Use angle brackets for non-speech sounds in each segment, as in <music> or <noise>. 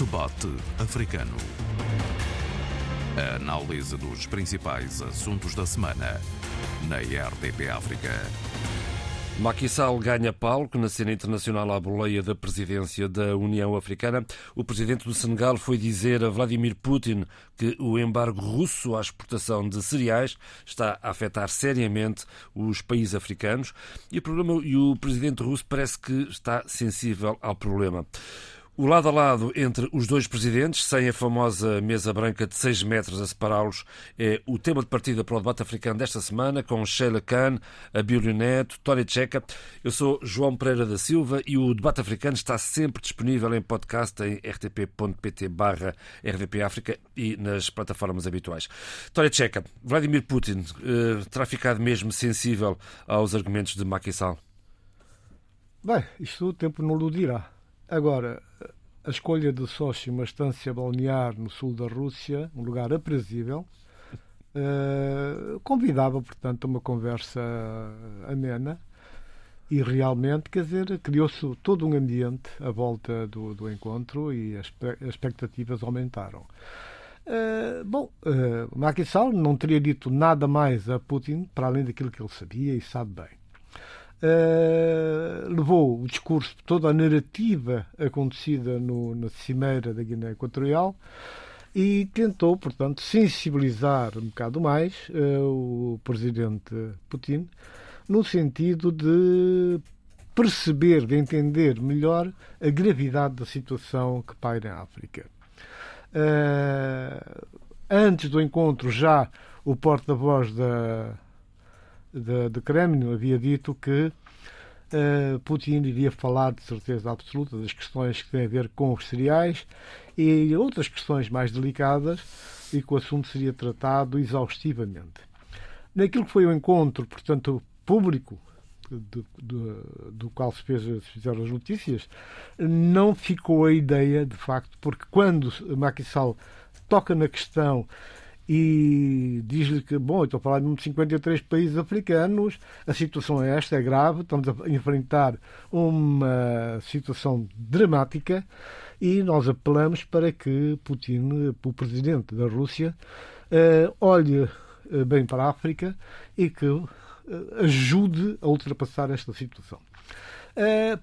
Debate Africano. A análise dos principais assuntos da semana na RDP África. Macky Sall ganha palco na cena internacional à boleia da presidência da União Africana. O presidente do Senegal foi dizer a Vladimir Putin que o embargo russo à exportação de cereais está a afetar seriamente os países africanos e o, problema, e o presidente russo parece que está sensível ao problema. O lado a lado entre os dois presidentes, sem a famosa mesa branca de 6 metros a separá-los, é o tema de partida para o debate africano desta semana, com Sheila Khan, Abílio Neto, Tony Checa. Eu sou João Pereira da Silva e o debate africano está sempre disponível em podcast em rtp.pt barra rdpafrica e nas plataformas habituais. Tony Checa, Vladimir Putin eh, terá ficado mesmo sensível aos argumentos de Macky Sall? Bem, isto o tempo não o dirá. Agora, a escolha de Sochi, uma estância balnear no sul da Rússia, um lugar aprazível, uh, convidava, portanto, a uma conversa amena e realmente, quer dizer, criou-se todo um ambiente à volta do, do encontro e as, as expectativas aumentaram. Uh, bom, uh, Macky Sall não teria dito nada mais a Putin para além daquilo que ele sabia e sabe bem. Uh, levou o discurso, toda a narrativa acontecida no, na cimeira da Guiné Equatorial e tentou, portanto, sensibilizar um bocado mais uh, o presidente Putin no sentido de perceber, de entender melhor a gravidade da situação que paira em África. Uh, antes do encontro, já o porta-voz da de, de Kremlin havia dito que uh, Putin iria falar de certeza absoluta das questões que têm a ver com os cereais e outras questões mais delicadas e que o assunto seria tratado exaustivamente. Naquilo que foi o encontro, portanto, público do, do, do, qual se, fez, se, fizeram as notícias, não ficou a ideia, de facto, porque quando Macky Sall toca na questão e diz-lhe que, bom, estou a falar de 53 países africanos, a situação é esta, é grave, estamos a enfrentar uma situação dramática e nós apelamos para que Putin, o presidente da Rússia, uh, olhe eh, bem para a África e que uh, ajude a ultrapassar esta situação.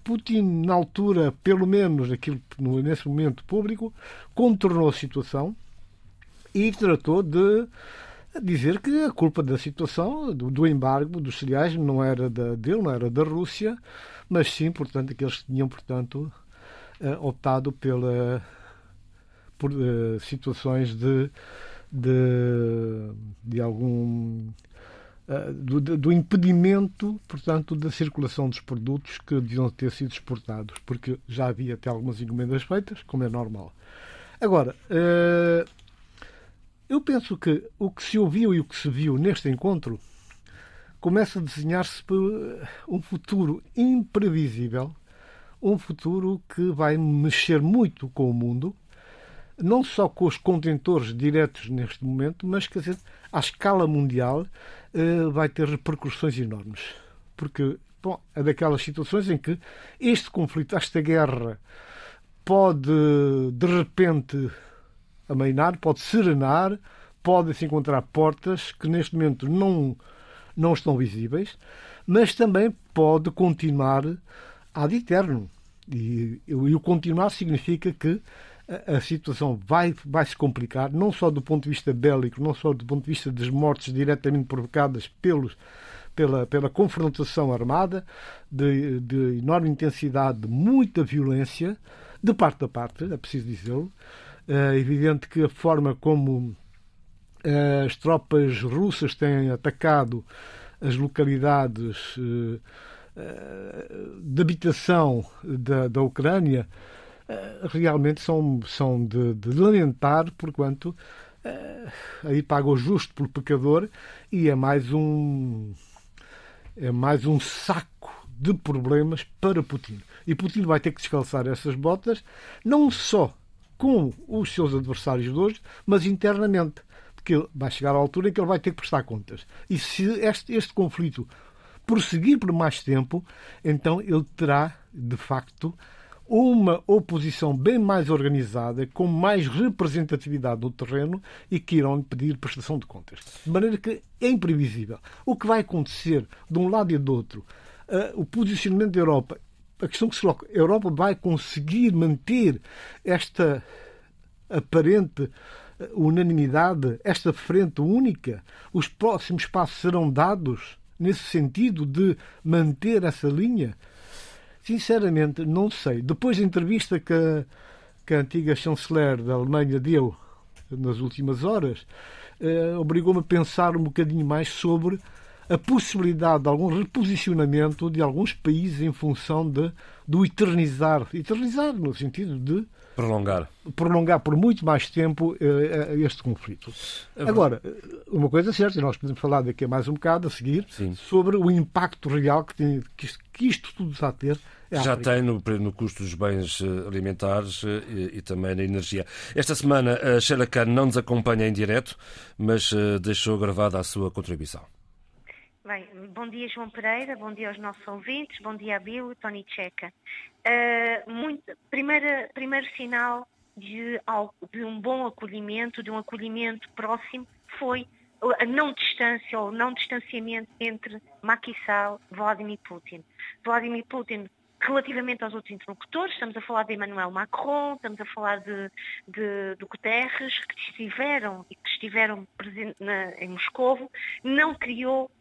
Putin, na altura, pelo menos aquilo, nesse momento público, contornou a situação, e tratou de dizer que a culpa da situação, do, do embargo dos cereais, não era da, dele, não era da Rússia, mas sim, portanto, aqueles que tinham, portanto, uh, optado pela, por uh, situações de, de, de algum. Uh, do, do, impedimento, portanto, da circulação dos produtos que deviam ter sido exportados, porque já havia até algumas encomendas feitas, como é normal. Agora, eu penso que o que se ouviu e o que se viu neste encontro começa a desenhar-se um futuro imprevisível, um futuro que vai mexer muito com o mundo, não só com os contentores diretos neste momento, mas quer dizer, à escala mundial eh, vai ter repercussões enormes. Porque bom, é daquelas situações em que este conflito, esta guerra, pode de repente amainar, pode serenar, podem-se encontrar portas que neste momento não, não estão visíveis, mas também pode continuar ad eterno. E, e o continuar significa que a, a situação vai, vai se complicar, não só do ponto de vista bélico, não só do ponto de vista das mortes diretamente provocadas pelos, pela, pela confrontação armada, de, de enorme intensidade, de muita violência, de parte a parte, é preciso dizê-lo, é evidente que a forma como eh, as tropas russas têm atacado as localidades eh, de habitação da, da Ucrânia realmente são, são de, de lamentar, porquanto aí paga o justo pelo pecador e é mais um é mais um saco de problemas para Putin. E Putin vai ter que descalçar essas botas, não só com os seus adversários de hoje, mas internamente. Porque vai chegar à altura em que ele vai ter que prestar contas. E se este, este conflito prosseguir por mais tempo, então ele terá, de facto, uma oposição bem mais organizada, com mais representatividade no terreno e que irão pedir prestação de contas. De maneira que é imprevisível. O que vai acontecer de um lado e do outro, uh, o posicionamento da Europa, a questão que se coloca, a Europa vai conseguir manter esta aparente eh, unanimidade, esta frente única, os próximos passos serão dados nesse sentido de manter essa linha? Sinceramente, não sei. Depois da entrevista que a, que a antiga chanceler da Alemanha deu nas últimas horas, eh, obrigou-me a pensar um bocadinho mais sobre a possibilidade de algum reposicionamento de alguns países em função de, do eternizar. Eternizar no sentido de prolongar. Prolongar por muito mais tempo uh, este conflito. É Agora, uma coisa é certa, e nós podemos falar daqui a mais um bocado, a seguir, Sim. sobre o impacto real que, tem, que, isto, que isto tudo está a ter já tem no, no custo dos bens eh, alimentares e, e, também na energia. Esta semana a Sheila Khan não nos acompanha em direto, mas deixou gravada a sua contribuição. Bem, bom dia João Pereira, bom dia aos nossos ouvintes, bom dia a Bill e Tony Checa. Uh, primeira, primeiro sinal de, de um bom acolhimento, de um acolhimento próximo, foi a não distância ou não distanciamento entre Macky Sall Vladimir Putin. Vladimir Putin relativamente aos outros interlocutores, estamos a falar de Emmanuel Macron, estamos a falar de, de, de Guterres, que estiveram e que estiveram presentes em Moscovo, não criou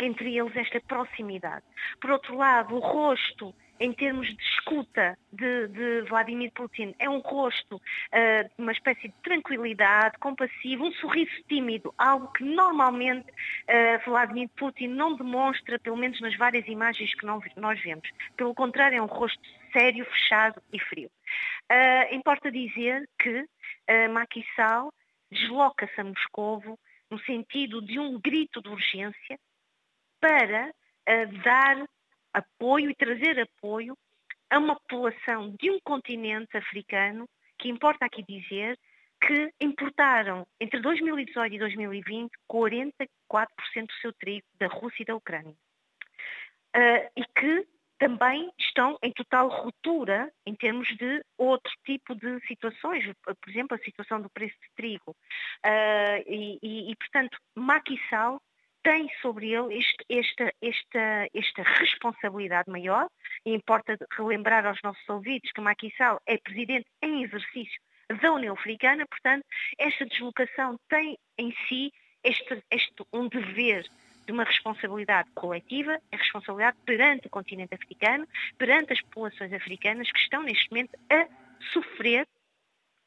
entre eles esta proximidade. Por outro lado, o rosto, em termos de escuta de, de Vladimir Putin, é um rosto uh, uma espécie de tranquilidade, compassivo, um sorriso tímido, algo que normalmente uh, Vladimir Putin não demonstra, pelo menos nas várias imagens que nós, nós vemos. Pelo contrário, é um rosto sério, fechado e frio. Uh, importa dizer que uh, Macky desloca-se a Moscovo no sentido de um grito de urgência para uh, dar apoio e trazer apoio a uma população de um continente africano que importa aqui dizer que importaram entre 2018 e 2020 44% do seu trigo da Rússia e da Ucrânia. Uh, e que também estão em total ruptura em termos de outro tipo de situações, por exemplo, a situação do preço de trigo. Uh, e, e, e, portanto, Sall tem sobre ele este, esta, esta, esta responsabilidade maior, e importa relembrar aos nossos ouvidos que Macky Sall é presidente em exercício da União Africana, portanto, esta deslocação tem em si este, este, um dever de uma responsabilidade coletiva, a responsabilidade perante o continente africano, perante as populações africanas que estão neste momento a sofrer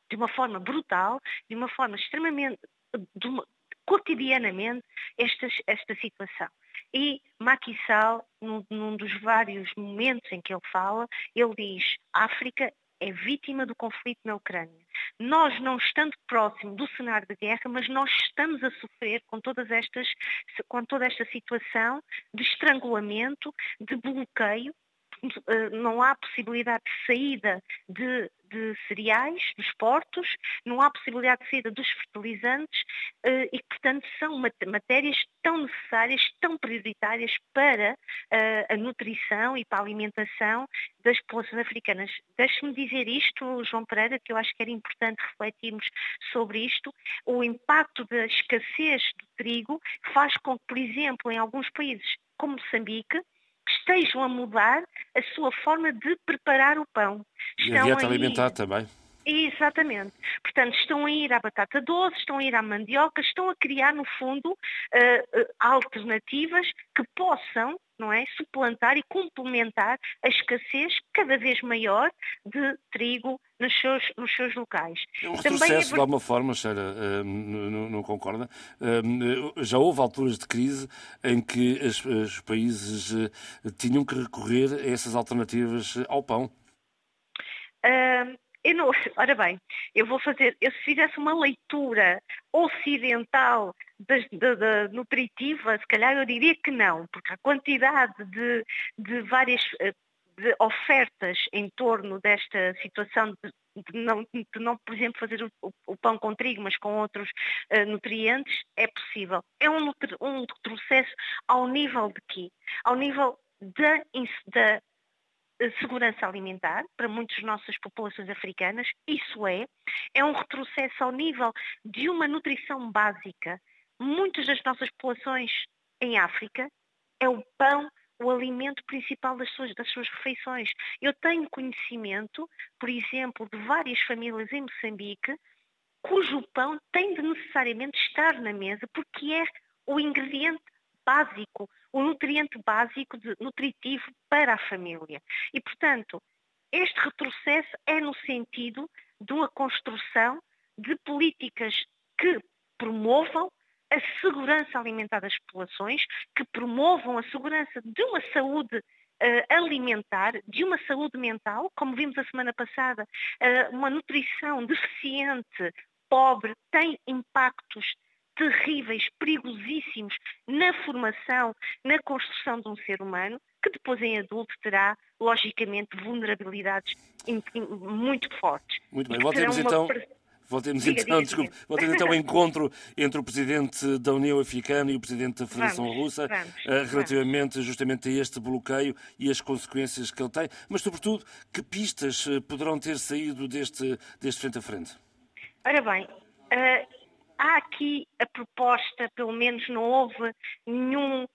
de uma forma brutal, de uma forma extremamente, uma, cotidianamente esta, esta situação. E Macky num, num dos vários momentos em que ele fala, ele diz África é vítima do conflito na Ucrânia. Nós não estando próximo do cenário de guerra, mas nós estamos a sofrer com todas estas, com toda esta situação de estrangulamento, de bloqueio não há possibilidade de saída de, de, cereais dos portos, não há possibilidade de saída dos fertilizantes eh, e, portanto, são matérias tão necessárias, tão prioritárias para eh, a nutrição e para a alimentação das populações africanas. Deixe-me dizer isto, João Pereira, que eu acho que era importante refletirmos sobre isto. O impacto da escassez do trigo faz com que, por exemplo, em alguns países como Moçambique, estejam a mudar a sua forma de preparar o pão. Estão e a dieta alimentar também. Exatamente. Portanto, estão a ir à batata doce, estão a ir à mandioca, estão a criar, no fundo, uh, uh, alternativas que possam não é, suplantar e complementar a escassez cada vez maior de trigo nos seus, nos seus locais. É um retrocesso, é... de alguma forma, Sheila, uh, não, não, concorda? Uh, já houve alturas de crise em que os países uh, tinham que recorrer a essas alternativas ao pão. Eu não, ora bem, eu vou fazer, eu se fizesse uma leitura ocidental de, nutritiva, se calhar eu diria que não, porque a quantidade de, de várias eh, de ofertas em torno desta situação de, de, não, de não, por exemplo, fazer o, o, pão com trigo, mas com outros uh, nutrientes, é possível. É um, um retrocesso ao nível de quê? Ao nível da, da segurança alimentar para muitas nossas populações africanas, isso é, é um retrocesso ao nível de uma nutrição básica. Muitas das nossas populações em África é o pão o alimento principal das suas, das suas refeições. Eu tenho conhecimento, por exemplo, de várias famílias em Moçambique cujo pão tem de necessariamente estar na mesa porque é o ingrediente básico, o nutriente básico de, nutritivo para a família. E, portanto, este retrocesso é no sentido de uma construção de políticas que promovam a segurança alimentar das populações, que promovam a segurança de uma saúde uh, alimentar, de uma saúde mental, como vimos a semana passada, uh, uma nutrição deficiente, pobre, tem impactos terríveis, perigosíssimos na formação, na construção de um ser humano, que depois em adulto terá, logicamente, vulnerabilidades muito fortes. Muito bem, voltemos então. Voltemos diga, então, diga, desculpe, diga. voltemos então ao encontro entre o Presidente da União Africana e o Presidente da Federação vamos, Russa vamos, uh, relativamente vamos. justamente a este bloqueio e as consequências que ele tem, mas sobretudo que pistas eh, poderão ter saído deste, deste frente a frente? Ora bem, uh, há aqui a proposta, pelo menos não houve nenhuma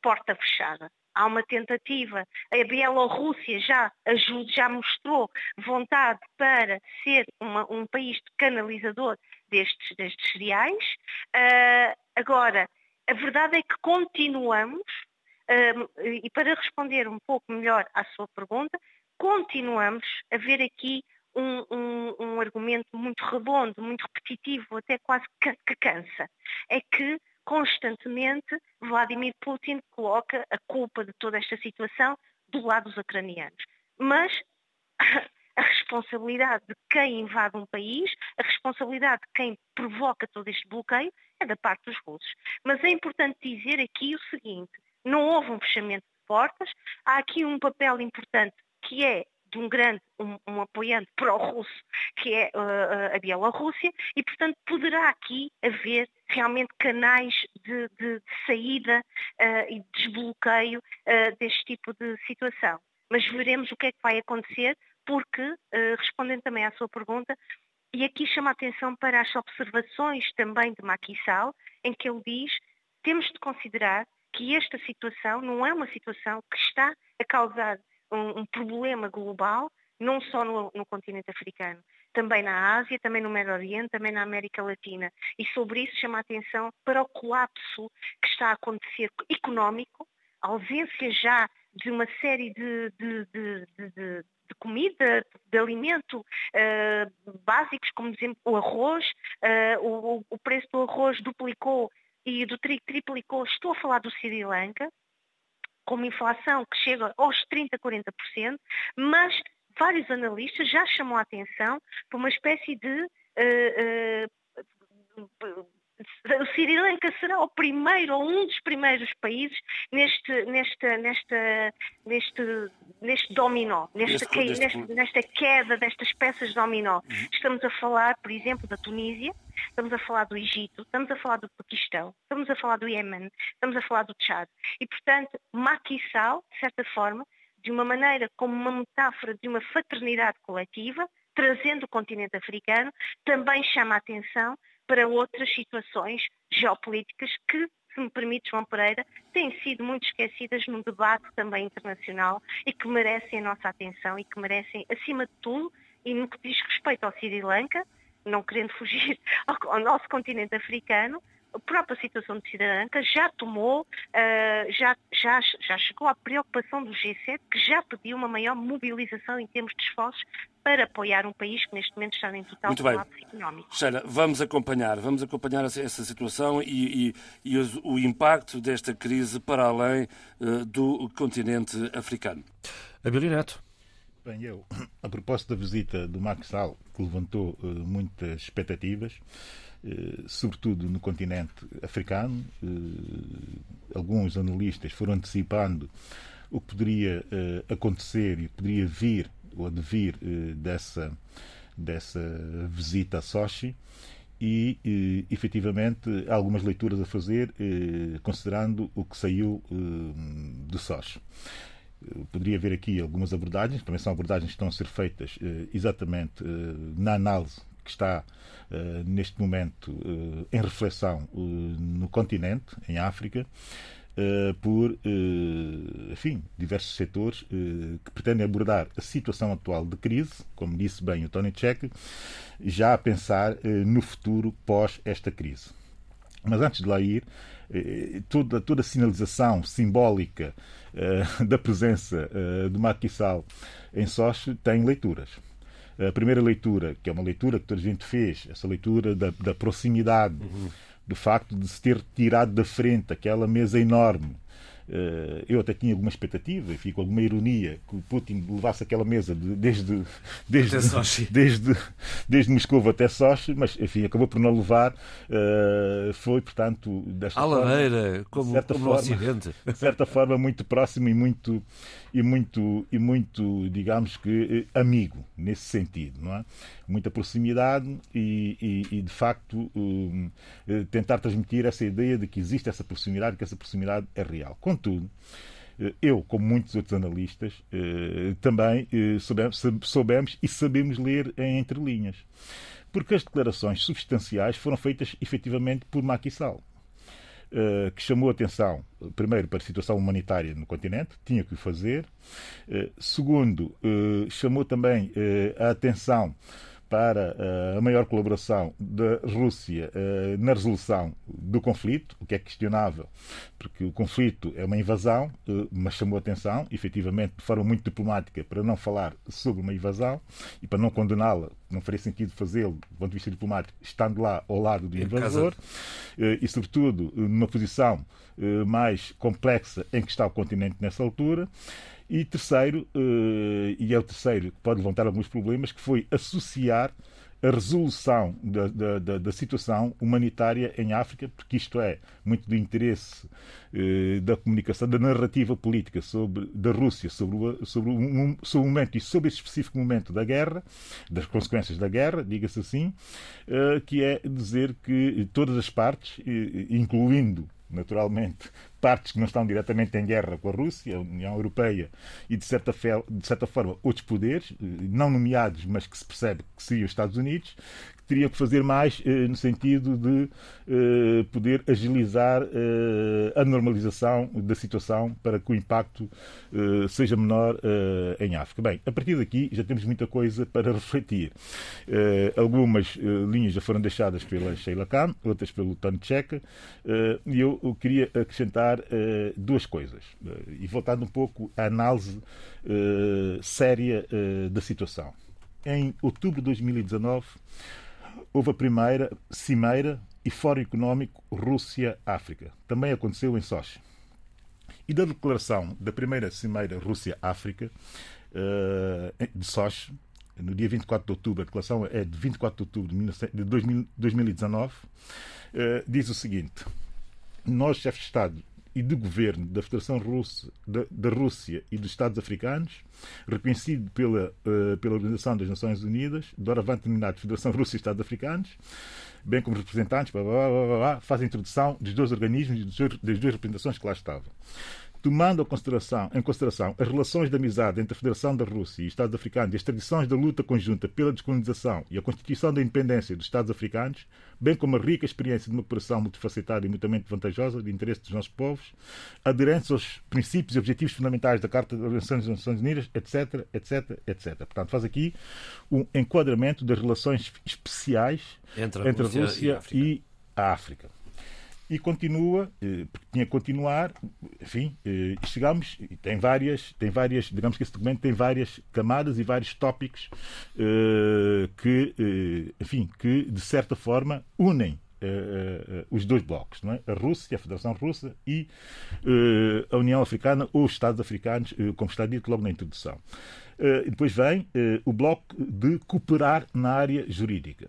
porta fechada há uma tentativa. A Bielorrússia já ajuda, já mostrou vontade para ser uma, um país canalizador destes, destes cereais. Uh, agora, a verdade é que continuamos, uh, e para responder um pouco melhor à sua pergunta, continuamos a ver aqui um, um, um argumento muito redondo, muito repetitivo, até quase que, que cansa. É que constantemente Vladimir Putin coloca a culpa de toda esta situação do lado dos ucranianos. Mas <laughs> a responsabilidade de quem invade um país, a responsabilidade de quem provoca todo este bloqueio é da parte dos russos. Mas é importante dizer aqui o seguinte: não houve um fechamento de portas, há aqui um papel importante que é de um grande, um, um apoiante pró-russo, que é uh, a Bielorrússia, e, portanto, poderá aqui haver realmente canais de, de, de saída uh, e desbloqueio uh, deste tipo de situação. Mas veremos o que é que vai acontecer, porque, respondendo também à sua pergunta, e aqui chama a atenção para as observações também de Sall, em que ele diz temos de considerar que esta situação não é uma situação que está a causar um, um problema global, não só no, no continente africano, também na Ásia, também no Médio Oriente, também na América Latina. E sobre isso chama a atenção para o colapso que está a acontecer económico, a ausência já de uma série de, de, de, de comida, de alimento uh, básicos, como exemplo o arroz, uh, o, o, preço do arroz duplicou e do trigo triplicou. Estou a falar do Sri Lanka, com uma inflação que chega aos 30%, 40%, mas vários analistas já chamam a atenção para uma espécie de uh, uh, o Sri Lanka será o primeiro ou um dos primeiros países neste, nesta, nesta, neste, neste dominó, nesta, nesta queda destas peças de dominó. Uhum. Estamos a falar, por exemplo, da Tunísia, estamos a falar do Egito, estamos a falar do Paquistão, estamos a falar do Iémen, estamos a falar do Tchad. E, portanto, Sall, de certa forma, de uma maneira como uma metáfora de uma fraternidade coletiva, trazendo o continente africano, também chama a atenção para outras situações geopolíticas que, se me permite, João Pereira, têm sido muito esquecidas num debate também internacional e que merecem a nossa atenção e que merecem, acima de tudo, e no que diz respeito ao Sri Lanka, não querendo fugir <laughs> ao, nosso continente africano, própria situação de Sri Lanka já tomou, uh, já, já, já chegou à preocupação do G7, que já pediu uma maior mobilização em termos de esforços para apoiar um país que neste momento está em total Muito colapso bem. económico. Sheila, vamos acompanhar, vamos acompanhar essa situação e, e, e o impacto desta crise para além uh, do continente africano. Abilio Neto. Bem, eu, <clears throat> a propósito da visita do Max Sall, que levantou uh, muitas expectativas, uh, sobretudo no continente africano, alguns analistas foram antecipando o que poderia acontecer e o que poderia vir ou advir dessa, dessa visita a Sochi e, e efetivamente há algumas leituras a fazer considerando o que saiu de Sochi. poderia haver aqui algumas abordagens, também são abordagens que estão a ser feitas exatamente na análise que está neste momento em reflexão no continente, em África. Por, enfim, diversos setores que pretendem abordar a situação atual de crise, como disse bem o Tony Check, já a pensar no futuro pós esta crise. Mas antes de lá ir, toda, toda a sinalização simbólica <laughs> da presença do Macky Sall em Sochi tem leituras. A primeira leitura, que é uma leitura que toda a gente fez, essa leitura da, da proximidade. Uhum do facto de se ter tirado da frente aquela mesa enorme eu até tinha alguma expectativa, e fico alguma ironia, que o Putin levasse aquela mesa de, desde, desde, <laughs> desde, desde Moscou até Sochi, mas enfim, acabou por não levar. Uh, foi, portanto, desta a forma, ladeira, como, certa como forma, Ocidente. De certa forma, muito próximo e muito, e muito, e muito digamos que, eh, amigo, nesse sentido. Não é? Muita proximidade e, e, e de facto, um, tentar transmitir essa ideia de que existe essa proximidade, que essa proximidade é real. Contudo, eh, eu, como muitos outros analistas, eh, também eh, soubemos, e sabemos ler em entrelinhas. Porque as declarações substanciais foram feitas efetivamente por Macky Sall. que chamou atenção, primeiro, para a situação humanitária no continente, tinha que o fazer. segundo, chamou também a atenção para uh, a maior colaboração da Rússia uh, na resolução do conflito, o que é questionável, porque o conflito é uma invasão, uh, mas chamou atenção, efetivamente, de forma muito diplomática, para não falar sobre uma invasão e para não condená-la, não faria sentido fazê-lo, do ponto de vista diplomático, estando lá ao lado do invasor, e, sobretudo, numa posição mais complexa em que está o continente nessa altura. E terceiro, uh, e é o terceiro que pode levantar alguns problemas, que foi associar a resolução da, da, da, da, situação humanitária em África, porque isto é muito do interesse eh, da comunicação, da narrativa política sobre, da Rússia sobre o, sobre, o, sobre o momento e sobre esse específico momento da guerra, das consequências da guerra, diga-se assim, eh, que é dizer que todas as partes, eh, incluindo naturalmente, partes que não estão diretamente em guerra com a Rússia, a União Europeia e, de certa, de certa forma, outros poderes, não nomeados, mas que se percebe que seriam os Estados Unidos, teria que fazer mais eh, no sentido de eh, poder agilizar eh, a normalização da situação para que o impacto seja menor em África. Bem, a partir daqui já temos muita coisa para <laughs> refletir. Algumas linhas já foram deixadas pela Sheila Khan, outras pelo Tony Checa, e eu, queria acrescentar duas coisas. e voltando um pouco à análise séria da situação. Em outubro de 2019, houve a primeira cimeira e Fórum Económico Rússia-África. Também aconteceu em Sochi. E da declaração da primeira cimeira Rússia-África eh, de Sochi, no dia 24 de outubro, a declaração é de 24 de outubro de 2019, eh, diz o seguinte: Nós, chefes de Estado e de governo da Federação Russa, da, da Rússia e dos Estados Africanos, reconhecido pela, uh, pela Organização das Nações Unidas, doravante denominado Federação Russa e Estados Africanos, bem como representantes, blá, blá, blá, blá, faz a introdução dos dois organismos e das duas representações que lá estavam tomando consideração, em consideração as relações de amizade entre a Federação da Rússia e Estados Africanos e as tradições da luta conjunta pela descolonização e a constituição da independência dos Estados Africanos, bem como a rica experiência de uma cooperação multifacetada e mutuamente vantajosa de interesse dos nossos povos, aderentes aos princípios e objetivos fundamentais da Carta das Organizações das Nações Unidas, etc, etc, etc. Portanto, faz aqui um enquadramento das relações especiais entre a, entre a Rússia, e, e a África e continua, eh, porque tinha que continuar, enfim, eh, chegamos, e tem várias, tem várias, digamos que esse documento tem várias camadas e vários tópicos eh, que, enfim, que de certa forma unem os dois blocos, não é? a Rússia, a Federação Russa e a União Africana ou os Estados Africanos, como está dito logo na introdução. E depois vem o bloco de cooperar na área jurídica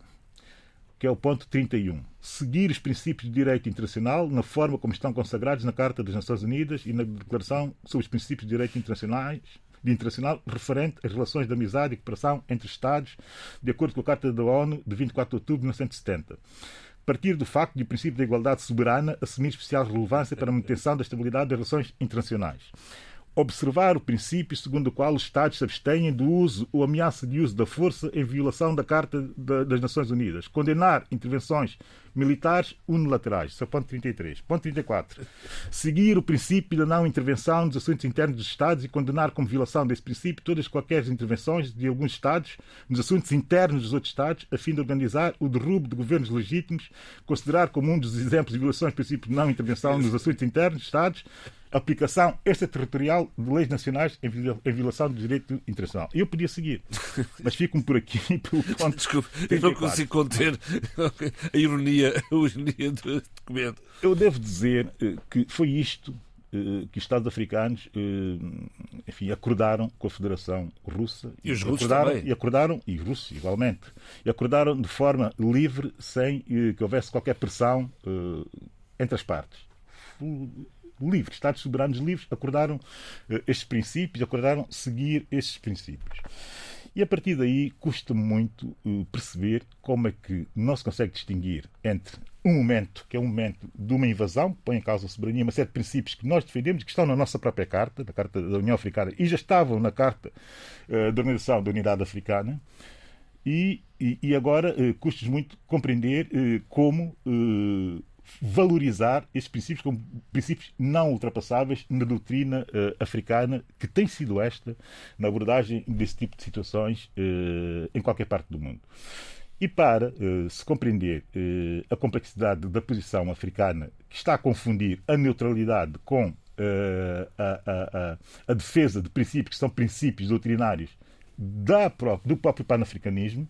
que é o ponto 31. Seguir os princípios de direito internacional na forma como estão consagrados na Carta das Nações Unidas e na Declaração sobre os Princípios de Direito Internacionais, de Internacional referente às relações de amizade e cooperação entre Estados, de acordo com a Carta da ONU de 24 de outubro de 1970 partir do facto de o princípio da igualdade soberana assumir especial relevância para a manutenção da estabilidade das relações internacionais. Observar o princípio segundo o qual os Estados se abstêm do uso ou ameaça de uso da força em violação da Carta das Nações Unidas, condenar intervenções militares unilaterais. Isso é ponto 33. Ponto 34. Seguir o princípio da não intervenção nos assuntos internos dos Estados e condenar como violação desse princípio todas qualquer intervenções de alguns Estados nos assuntos internos dos outros Estados, a fim de organizar o derrubo de governos legítimos, considerar como um dos exemplos de violações do princípio de não intervenção nos assuntos internos dos Estados aplicação extraterritorial de leis nacionais em violação do direito internacional. Eu podia seguir, <laughs> mas fico-me por aqui <laughs> pelo ponto. Desculpe, eu não consigo conter a ironia, a ironia do documento. Eu devo dizer eh, que foi isto eh, que os Estados africanos eh, enfim, acordaram com a Federação Russa e os russos acordaram, também. e acordaram e os russos igualmente e acordaram de forma livre sem que houvesse qualquer pressão entre as partes livres, Estados soberanos livres, acordaram uh, estes princípios, acordaram seguir estes princípios. E a partir daí custa muito uh, perceber como é que não se consegue distinguir entre um momento, que é um momento de uma invasão, que põe em causa a soberania, uma série de princípios que nós defendemos, que estão na nossa própria Carta, na Carta da União Africana, e já estavam na Carta uh, da Organização da Unidade Africana, e, e, e agora uh, custa muito compreender uh, como valorizar estes princípios como princípios não ultrapassáveis na doutrina uh, africana, que tem sido esta na abordagem desse tipo de situações uh, em qualquer parte do mundo. E para uh, se compreender a complexidade da posição africana, que está a confundir a neutralidade com a, a, a, defesa de princípios que são princípios doutrinários da, do próprio panafricanismo,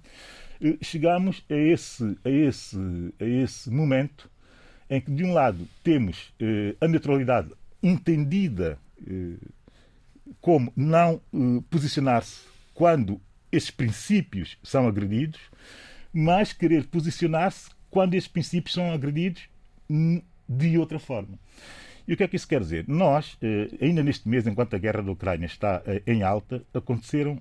chegamos a esse, a esse, a esse momento em que, de um lado, temos eh, a neutralidade entendida eh, como não eh, posicionar-se quando esses princípios são agredidos, mas querer posicionar-se quando esses princípios são agredidos de outra forma. E o que é que isso quer dizer? Nós, eh, ainda neste mês, enquanto a guerra da Ucrânia está eh, em alta, aconteceram,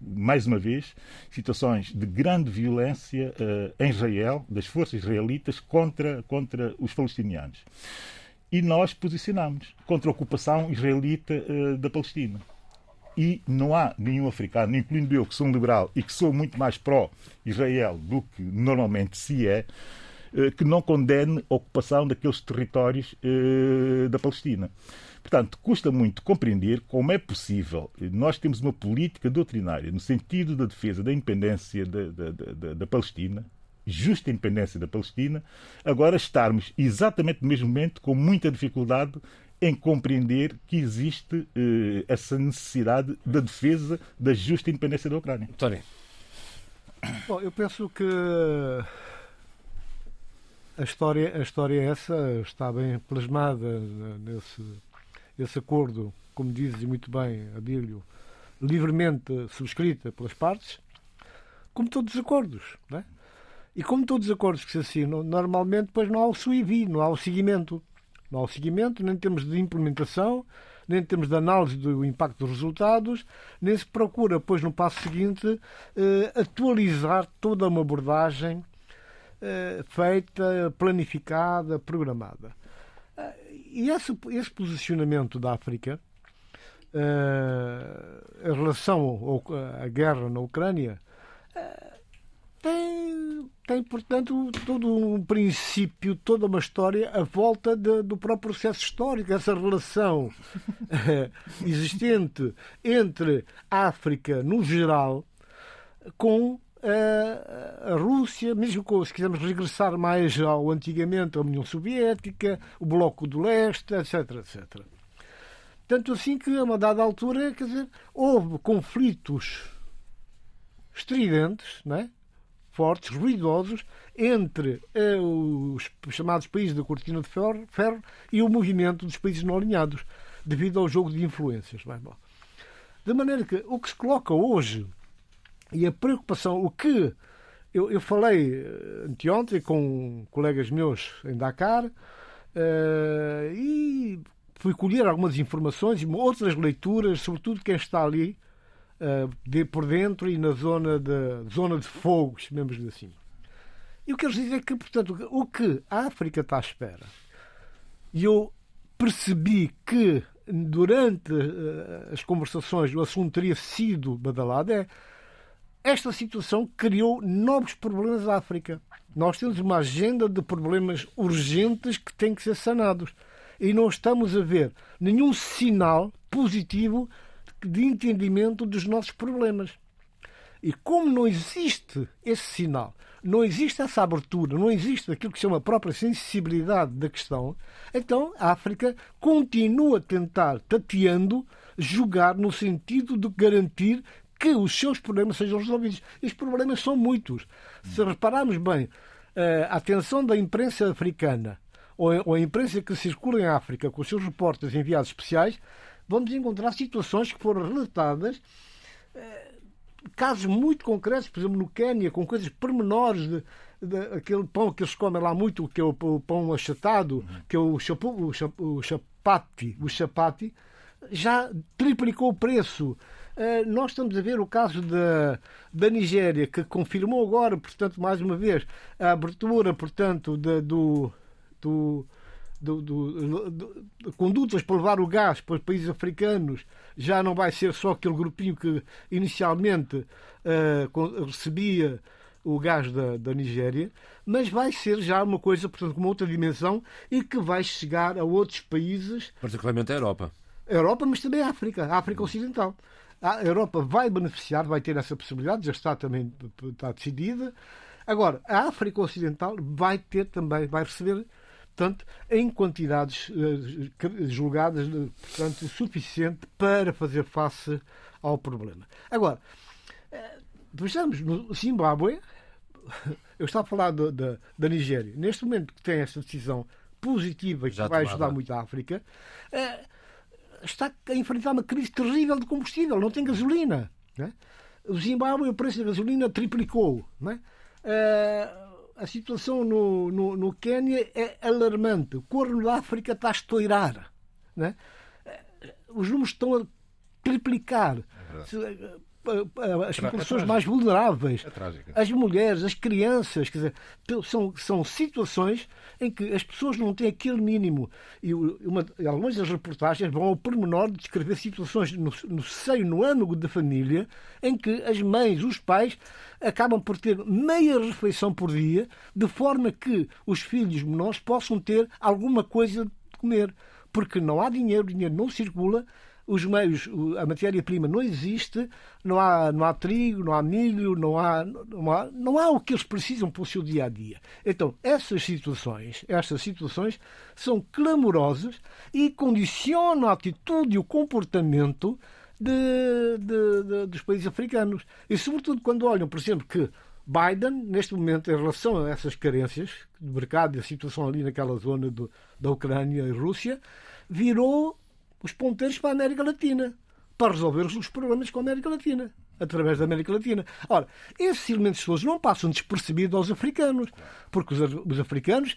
mais uma vez, situações de grande violência eh, em Israel, das forças israelitas, contra, contra os palestinianos. E nós posicionamos contra a ocupação israelita da Palestina. E não há nenhum africano, incluindo eu, que sou um liberal e que sou muito mais pró-Israel do que normalmente se é, eh, que não condene a ocupação daqueles territórios eh, da Palestina. Portanto, custa muito compreender como é possível nós temos uma política doutrinária no sentido da defesa da independência da, da, da, da Palestina, justa independência da Palestina, agora estarmos exatamente no mesmo momento com muita dificuldade em compreender que existe eh, essa necessidade da defesa da justa independência da Ucrânia. Tony. Bom, eu penso que a história, a história essa está bem plasmada nesse esse acordo, como dizes muito bem, Abílio, livremente subscrita pelas partes, como todos os acordos. Não é? E como todos os acordos que se assinam, normalmente depois não há o suivi, não há o seguimento. Não há o seguimento, nem temos de implementação, nem temos de análise do impacto dos resultados, nem se procura, depois, no passo seguinte, eh, atualizar toda uma abordagem feita, planificada, programada. Eh, e esse, esse posicionamento da África uh, em relação à guerra na Ucrânia tem, tem, portanto, todo um princípio, toda uma história à volta de, do próprio processo histórico, essa relação existente entre a África, no geral, com a Rússia, mesmo se quisermos regressar mais ao antigamente, a União Soviética, o Bloco do Leste, etc, etc. Tanto assim que, a uma dada altura, quer dizer, houve conflitos estridentes, não é? fortes, ruidosos, entre eh, os chamados países da cortina de ferro, ferro, e o movimento dos países não alinhados, devido ao jogo de influências. Bem, bom. De maneira que o que se coloca hoje e a preocupação, o que eu, eu falei eh, anteontem com colegas meus em Dakar uh, e fui colher algumas informações e outras leituras, sobretudo quem está ali uh, de, por dentro e na zona de, zona de fogo, chamemos assim. E o que eu quero dizer é que, portanto, o que a África está à espera, e eu percebi que durante uh, as conversações o assunto teria sido badalado é esta situação criou novos problemas à África. Nós temos uma agenda de problemas urgentes que têm que ser sanados. E não estamos a ver nenhum sinal positivo de entendimento dos nossos problemas. E como não existe esse sinal, não existe essa abertura, não existe aquilo que se chama a própria sensibilidade da questão, então a África continua a tentar, tateando, jogar no sentido de garantir que os seus problemas sejam resolvidos. E os problemas são muitos. Se repararmos bem, eh, a atenção da imprensa africana ou a imprensa que circula em África com os seus repórteres enviados especiais, vamos encontrar situações que foram relatadas, eh, casos muito concretos, por exemplo, no Quênia, com coisas pormenores de, aquele pão que eles comem lá muito, que é o, pão achatado, que é o chapati, o chapati, já triplicou o preço. Uh, nós estamos a ver o caso da, da Nigéria, que confirmou agora, portanto, mais uma vez, a abertura, portanto, de, do, do, do, do, do, condutas para levar o gás para os países africanos já não vai ser só aquele grupinho que inicialmente uh, recebia o gás da, da Nigéria, mas vai ser já uma coisa, portanto, com uma outra dimensão e que vai chegar a outros países. Particularmente a Europa. A Europa, mas também a África, a África Ocidental. A Europa vai beneficiar, vai ter essa possibilidade, já está também está decidida. Agora, a África Ocidental vai ter também, vai receber portanto, em quantidades uh, julgadas portanto, suficiente para fazer face ao problema. Agora, uh, vejamos, no Zimbábue, <laughs> eu estava a falar do, da, da Nigéria, neste momento que tem esta decisão positiva que Já vai ajudar muito a África, uh, está a enfrentar uma crise terrível de combustível, não tem gasolina. Né? O Zimbábue, o preço da gasolina triplicou. Né? Uh, a situação no, no, no Quênia é alarmante. O corno da África está a estourar. Né? Os números estão a triplicar. É as populações é mais vulneráveis, é as mulheres, as crianças, quer dizer, são, são situações em que as pessoas não têm aquele mínimo. E uma, algumas das reportagens vão ao pormenor de descrever situações no, no seio, no âmago da família, em que as mães, os pais, acabam por ter meia refeição por dia, de forma que os filhos menores possam ter alguma coisa de comer. Porque não há dinheiro, o dinheiro não circula os meios, a matéria-prima não existe, não há, não há trigo, não há milho, não há, não há, não há o que eles precisam para o seu dia a dia. Então, essas situações, estas situações são clamorosas e condicionam a atitude e o comportamento de, de, de, dos países africanos. E, sobretudo, quando olham, por exemplo, que Biden, neste momento, em relação a essas carências de mercado e a situação ali naquela zona do, da Ucrânia e Rússia, virou os ponteiros para a América Latina, para resolver os problemas com a América Latina, através da América Latina. Ora, esses elementos todos não passam despercebidos aos africanos, porque os, os africanos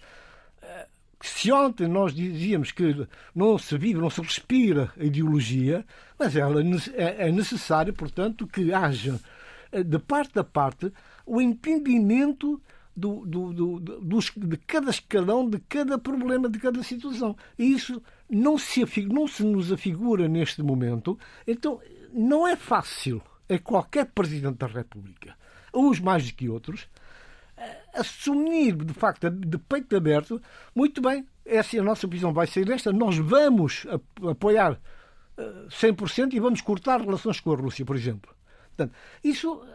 eh, se ontem nós dizíamos que não se vive, não se respira a ideologia, mas ela é, é necessário, portanto, que haja eh, de parte a parte o entendimento do, do, do, dos, de cada escalão, de cada problema, de cada situação. E isso não se, não se nos afigura neste momento. Então, não é fácil a qualquer Presidente da República, uns mais do que outros, eh, assumir, de facto, de peito aberto, muito bem, essa é a nossa visão, vai ser esta, nós vamos apoiar 100% eh, e vamos cortar relações com a Rússia, por exemplo. Portanto, isso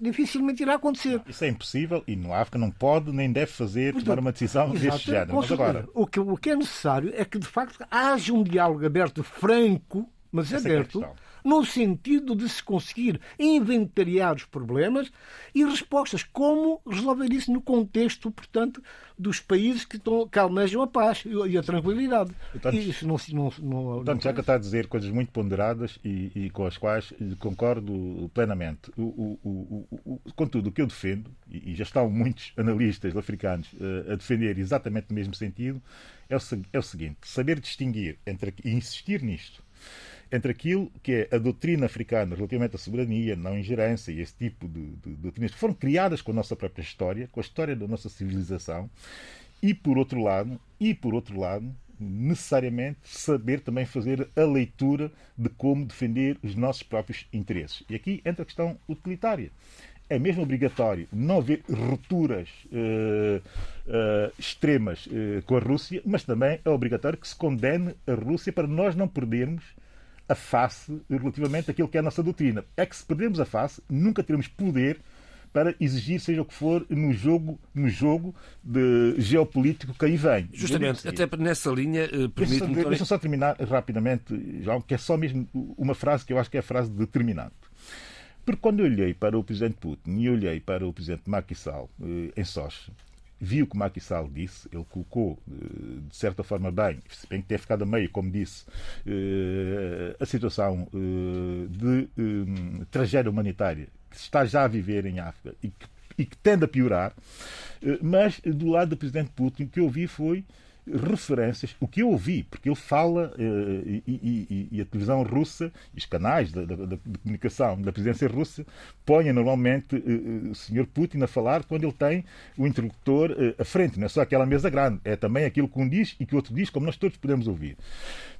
dificilmente irá acontecer. Isso é impossível e no África não pode nem deve fazer Portanto, tomar uma decisão exato, deste género. Mas agora... o, que, o que é necessário é que, de facto, haja um diálogo aberto, franco, mas Essa é é aberto, é no sentido de se conseguir inventariar os problemas e respostas. Como resolver isso no contexto, portanto, dos países que, estão, que almejam a paz e a tranquilidade. Portanto, isso não, não, não, portanto já que está a dizer coisas muito ponderadas e, e com as quais concordo plenamente. O, o, o, contudo, o que eu defendo, e já estão muitos analistas africanos uh, a defender exatamente no mesmo sentido, é o, é o seguinte: saber distinguir entre e insistir nisto entre aquilo que é a doutrina africana relativamente à soberania, não ingerência e esse tipo de, de, de doutrinas que foram criadas com a nossa própria história, com a história da nossa civilização, e por outro lado, e por outro lado, necessariamente saber também fazer a leitura de como defender os nossos próprios interesses. E aqui entra a questão utilitária é mesmo obrigatório não haver rupturas uh, uh, extremas uh, com a Rússia, mas também é obrigatório que se condene a Rússia para nós não perdermos a face relativamente àquilo que é a nossa doutrina. É que se perdermos a face, nunca teremos poder para exigir seja o que for no jogo, no jogo de geopolítico que aí vem. Justamente, até nessa linha, permite-me... Deixa, deixa só terminar rapidamente, João, que é só mesmo uma frase que eu acho que é a frase determinante. Porque quando eu olhei para o presidente Putin e olhei para o presidente Macky Sall eh, em Sochi, vi o que Macky Sall disse, ele colocou eh, de certa forma bem, se bem que ter ficado a meio, como disse, eh, a situação de tragédia humanitária que se está já a viver em África e que, e que tende a piorar, mas do lado do presidente Putin o que eu vi foi referências, o que eu ouvi, porque ele fala eh, e, e, e, a televisão russa e os canais de, de, comunicação da presidência russa põem normalmente eh, eh, o Sr. Putin a falar quando ele tem o interlocutor à frente, não é só aquela mesa grande, é também aquilo que um diz e que o outro diz, como nós todos podemos ouvir.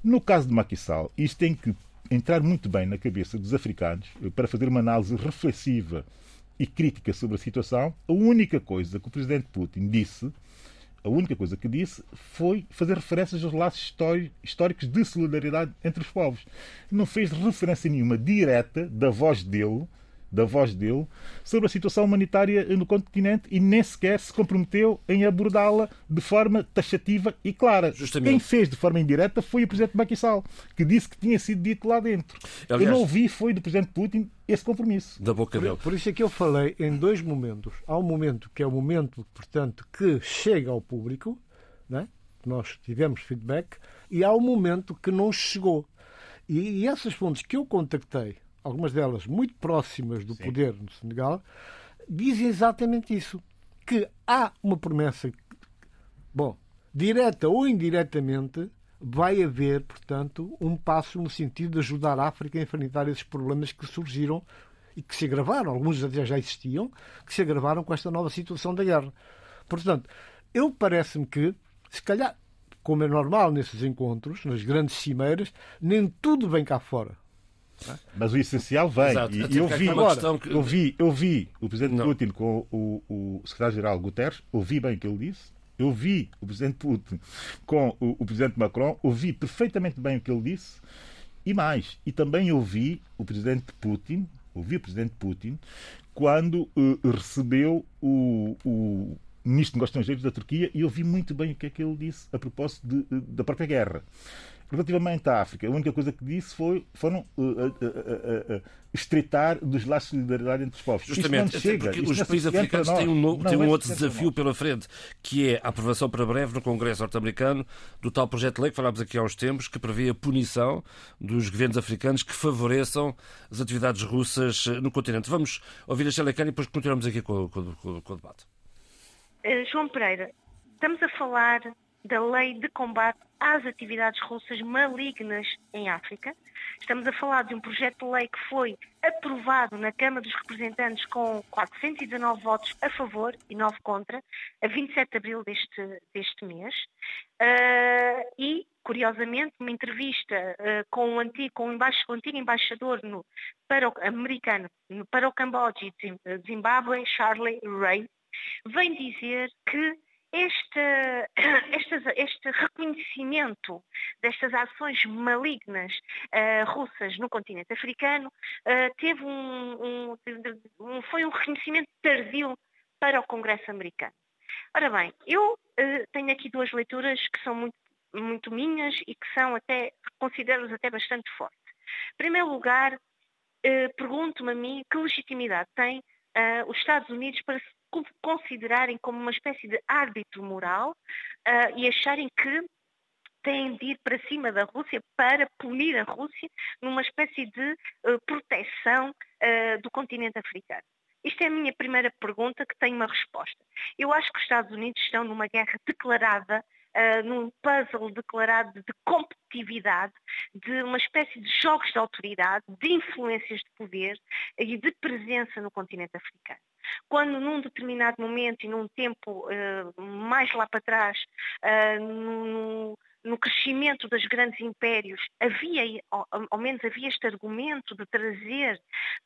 No caso de Sall, isto tem que entrar muito bem na cabeça dos africanos para fazer uma análise reflexiva e crítica sobre a situação. A única coisa que o presidente Putin disse a única coisa que disse foi fazer referências aos laços históricos de solidariedade entre os povos. Não fez referência nenhuma direta da voz dele da voz dele sobre a situação humanitária no continente e nem sequer se comprometeu em abordá-la de forma taxativa e clara. Justamente. Quem fez de forma indireta foi o presidente Macky Sall, que disse que tinha sido dito lá dentro. Aliás, eu não ouvi foi do presidente Putin esse compromisso. Da boca dele. Por, por isso é que eu falei em dois momentos. Há um momento que é o momento, portanto, que chega ao público, né? nós tivemos feedback, e há um momento que não chegou. E, e essas fontes que eu contactei algumas delas muito próximas do Sim. poder no Senegal, dizem exatamente isso. Que há uma promessa, bom, direta ou indiretamente, vai haver, portanto, um passo no sentido de ajudar a África a enfrentar esses problemas que surgiram e que se agravaram, alguns já existiam, que se agravaram com esta nova situação da guerra. Portanto, eu parece-me que, se calhar, como é normal nesses encontros, nas grandes cimeiras, nem tudo vem cá fora. Mas o essencial vem. Exato. E eu vi, agora, que... eu vi, eu vi o presidente não. Putin com o, o secretário-geral Guterres, ouvi bem o que ele disse. Eu vi o presidente Putin com o, o presidente Macron, ouvi perfeitamente bem o que ele disse. E mais, e também ouvi o presidente Putin, ouvi o presidente Putin quando uh, recebeu o, o ministro de Negócios Estrangeiros da Turquia e ouvi muito bem o que é que ele disse a propósito de, de, da própria guerra. Relativamente à África, a única coisa que disse foi foram uh, uh, uh, estreitar dos laços de solidariedade entre os povos. Justamente, chega, porque os países africanos têm um, no, têm um é outro desafio pela frente, que é a aprovação para breve no Congresso norte-americano do tal projeto de lei que falámos aqui há uns tempos, que prevê a punição dos governos africanos que favoreçam as atividades russas no continente. Vamos ouvir a Sheila e depois continuamos aqui com, com, com, com o debate. Eh, João Pereira, estamos a falar da lei de combate às atividades russas malignas em África. Estamos a falar de um projeto de lei que foi aprovado na Câmara dos Representantes com 419 votos a favor e 9 contra, a 27 de abril deste, deste mês. Uh, e, curiosamente, uma entrevista uh, com, o antigo, com o, o antigo embaixador no, para o, americano no, para o Camboja e Zimbábue, Charlie Ray, vem dizer que este, <clears throat> este, este, reconhecimento destas ações malignas uh, russas no continente africano uh, teve um, um, foi um reconhecimento tardio para o Congresso americano. Ora bem, eu uh, tenho aqui duas leituras que são muito, muito minhas e que são até, considero-as até bastante fortes. Em primeiro lugar, pergunto-me a mim que legitimidade tem os Estados Unidos para se considerarem como uma espécie de árbitro moral uh, e acharem que têm de ir para cima da Rússia para punir a Rússia numa espécie de uh, proteção uh, do continente africano. Isto é a minha primeira pergunta que tem uma resposta. Eu acho que os Estados Unidos estão numa guerra declarada Uh, num puzzle declarado de competitividade, de uma espécie de jogos de autoridade, de influências de poder e de presença no continente africano quando num determinado momento e num tempo uh, mais lá para trás, uh, no, no crescimento dos grandes impérios, havia, ao, menos havia este argumento de trazer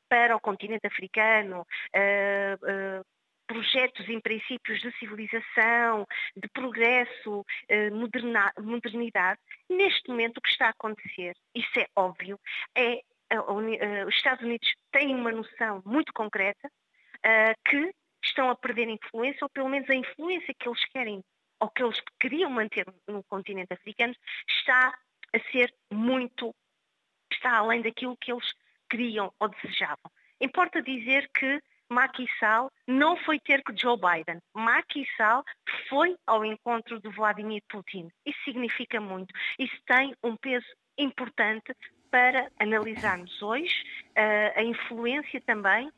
para o continente africano uh, projetos e princípios de civilização, de progresso, modernidade. Neste momento, o que está a acontecer, isso é óbvio, é os Estados Unidos têm uma noção muito concreta que estão a perder influência, ou pelo menos a influência que eles querem ou que eles queriam manter no continente africano está a ser muito, está além daquilo que eles queriam ou desejavam. Importa dizer que Macky Sall não foi ter com Joe Biden. Macky Sall foi ao encontro de Vladimir Putin. Isso significa muito. Isso tem um peso importante para analisarmos hoje uh, a influência também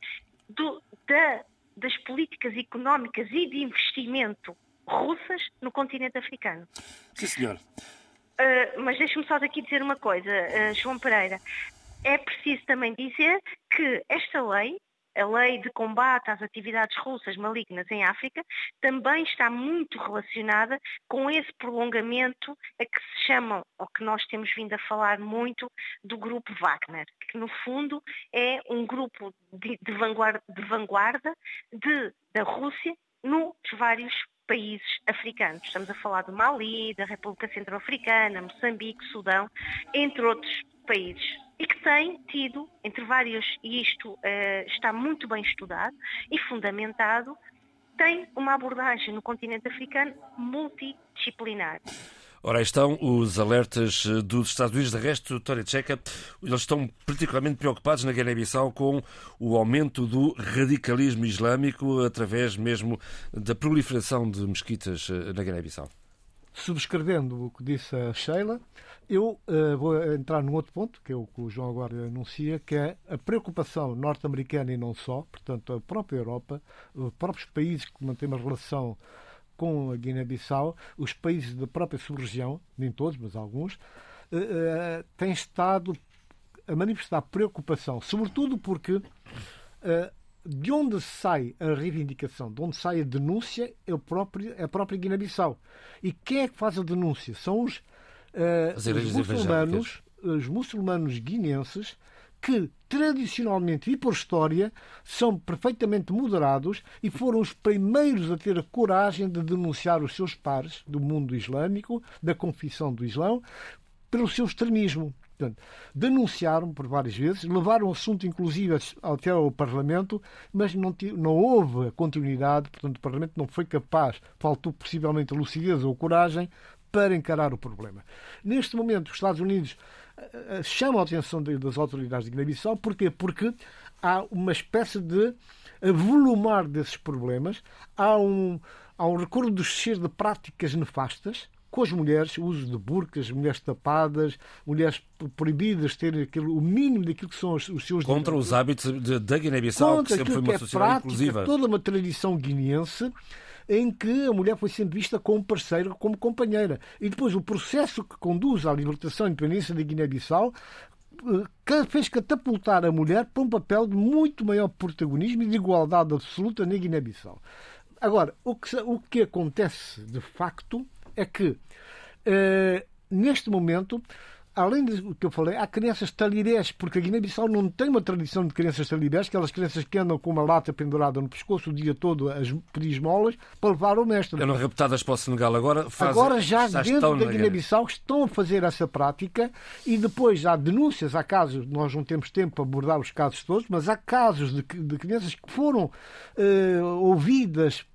do, da das políticas económicas e de investimento russas no continente africano. Sim, senhor. Uh, mas deixe-me só daqui dizer uma coisa, uh, João Pereira. É preciso também dizer que esta lei a lei de combate às atividades russas malignas em África também está muito relacionada com esse prolongamento a que se chamam, ou que nós temos vindo a falar muito, do grupo Wagner, que no fundo é um grupo de, de vanguarda, de, vanguarda de, da Rússia nos vários países africanos. Estamos a falar do Mali, da República Centro-Africana, Moçambique, Sudão, entre outros países e que tem tido, entre vários, e isto uh, está muito bem estudado e fundamentado, tem uma abordagem no continente africano multidisciplinar. Ora, estão os alertas eh, dos Estados Unidos. De resto, Tória Tcheca, eles estão particularmente preocupados na Guiné-Bissau com o aumento do radicalismo islâmico através mesmo da proliferação de mesquitas eh, na Guiné-Bissau. Subscrevendo o que disse a Sheila, eu uh, vou entrar num outro ponto, que é o que o João agora anuncia, que é a preocupação norte-americana e não só, portanto, a própria Europa, os próprios países que mantêm uma relação com a Guiné-Bissau, os países da própria sub-região, nem todos, mas alguns, uh, têm estado a manifestar preocupação, sobretudo porque uh, de onde sai a reivindicação, de onde sai a denúncia, é, o próprio, é a própria Guiné-Bissau. E quem é que faz a denúncia? São os uh, os muçulmanos, os muçulmanos guinenses que tradicionalmente e por história são perfeitamente moderados e foram os primeiros a ter a coragem de denunciar os seus pares do mundo islâmico, da confissão do Islão, pelo seu extremismo. Portanto, denunciaram por várias vezes, levaram o assunto inclusive até ao Parlamento, mas não, não houve continuidade, portanto o Parlamento não foi capaz, faltou possivelmente lucidez ou coragem para encarar o problema. Neste momento, os Estados Unidos eh, eh, chamam a atenção das autoridades de Guiné-Bissau. Porquê? Porque há uma espécie de volumar desses problemas, há um, há um recrudescer de práticas nefastas com as mulheres, o uso de burcas, mulheres tapadas, mulheres proibidas de ter aquilo, o mínimo daquilo que são os, os seus... Contra os hábitos da Guiné-Bissau, que sempre foi uma é sociedade prática, inclusiva. toda uma tradição guineense em que a mulher foi sempre vista como parceira, como companheira. E depois o processo que conduz à libertação e independência da Guiné-Bissau eh, fez catapultar a mulher para um papel de muito maior protagonismo e de igualdade absoluta na Guiné-Bissau. Agora, o que, o que acontece de facto é que, eh, neste momento, além do que eu falei, há crianças talirés, porque a Guiné-Bissau não tem uma tradição de crianças talirés, aquelas crianças que andam com uma lata pendurada no pescoço o dia todo a pedir esmolas para levar ao mestre. Eram reputadas para o Senegal, agora fazem, Agora já, já dentro da Guiné-Bissau estão a fazer essa prática e depois há denúncias, há casos, nós não temos tempo para abordar os casos todos, mas há casos de, de crianças que foram uh, ouvidas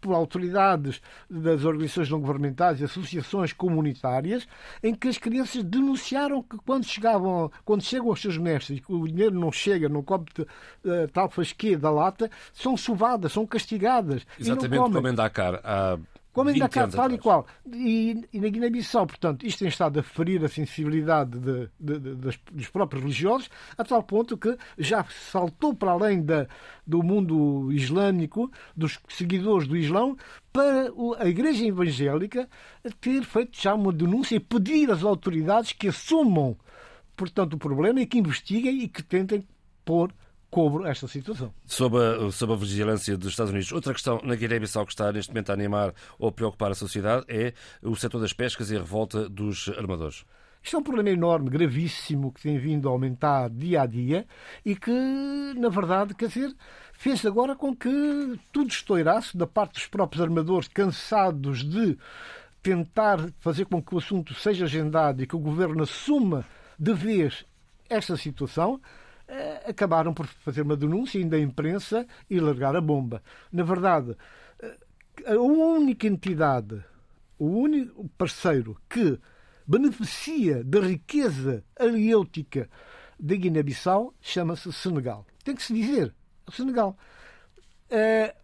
por autoridades das organizações não governamentais e associações comunitárias, em que as crianças denunciaram que quando chegavam, quando chegam aos seus mestres e que o dinheiro não chega, não come uh, tal fasquia da lata, são sovadas, são castigadas. Exatamente como em Dakar. Há como ainda cá, tal e qual. E, e na Guiné-Bissau, portanto, isto tem estado a ferir a sensibilidade de, de, de, dos próprios religiosos, a tal ponto que já saltou para além da, do mundo islâmico, dos seguidores do Islão, para a Igreja Evangélica ter feito já uma denúncia e pedir às autoridades que assumam, portanto, o problema e que investiguem e que tentem pôr cobro esta situação. Sob a, sob a vigilância dos Estados Unidos, outra questão na Guiné-Bissau que está neste momento a animar ou preocupar a sociedade é o setor das pescas e a revolta dos armadores. Isto é um problema enorme, gravíssimo, que tem vindo a aumentar dia a dia e que, na verdade, quer dizer, fez agora com que tudo estourasse da parte dos próprios armadores, cansados de tentar fazer com que o assunto seja agendado e que o governo assuma de vez esta situação, acabaram por fazer uma denúncia ainda à imprensa e largar a bomba. Na verdade, eh, a única entidade, o único parceiro que beneficia da riqueza aliêutica da Guiné-Bissau chama-se Senegal. Tem que se dizer, o Senegal. É,